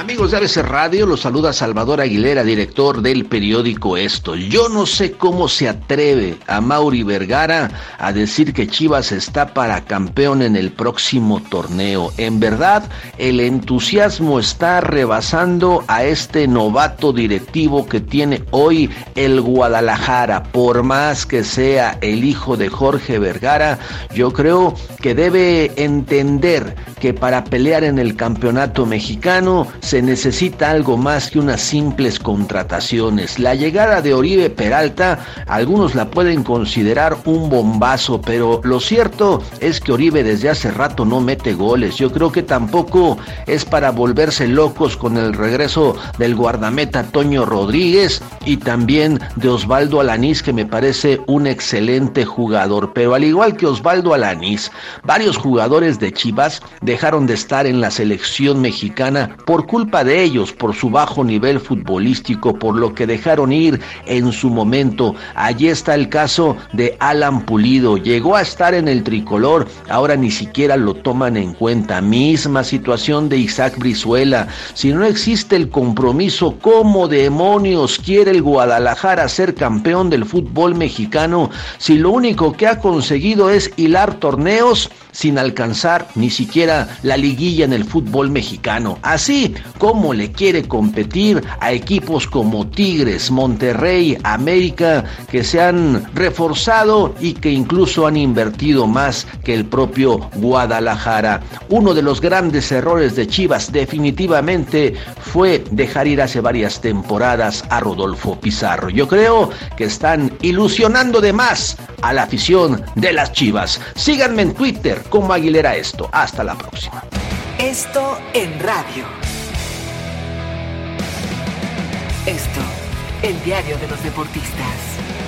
Amigos de ABC Radio, los saluda Salvador Aguilera, director del periódico Esto. Yo no sé cómo se atreve a Mauri Vergara a decir que Chivas está para campeón en el próximo torneo. En verdad, el entusiasmo está rebasando a este novato directivo que tiene hoy el Guadalajara. Por más que sea el hijo de Jorge Vergara, yo creo que debe entender que para pelear en el campeonato mexicano se necesita algo más que unas simples contrataciones. La llegada de Oribe Peralta, algunos la pueden considerar un bombazo, pero lo cierto es que Oribe desde hace rato no mete goles. Yo creo que tampoco es para volverse locos con el regreso del guardameta Toño Rodríguez y también de Osvaldo Alanís, que me parece un excelente jugador. Pero al igual que Osvaldo Alanís, varios jugadores de Chivas dejaron de estar en la selección mexicana por culpa culpa de ellos por su bajo nivel futbolístico, por lo que dejaron ir en su momento. Allí está el caso de Alan Pulido. Llegó a estar en el tricolor, ahora ni siquiera lo toman en cuenta. Misma situación de Isaac Brizuela. Si no existe el compromiso, ¿cómo demonios quiere el Guadalajara ser campeón del fútbol mexicano si lo único que ha conseguido es hilar torneos sin alcanzar ni siquiera la liguilla en el fútbol mexicano? Así cómo le quiere competir a equipos como Tigres, Monterrey, América, que se han reforzado y que incluso han invertido más que el propio Guadalajara. Uno de los grandes errores de Chivas definitivamente fue dejar ir hace varias temporadas a Rodolfo Pizarro. Yo creo que están ilusionando de más a la afición de las Chivas. Síganme en Twitter como Aguilera Esto. Hasta la próxima. Esto en radio. Esto, el diario de los deportistas.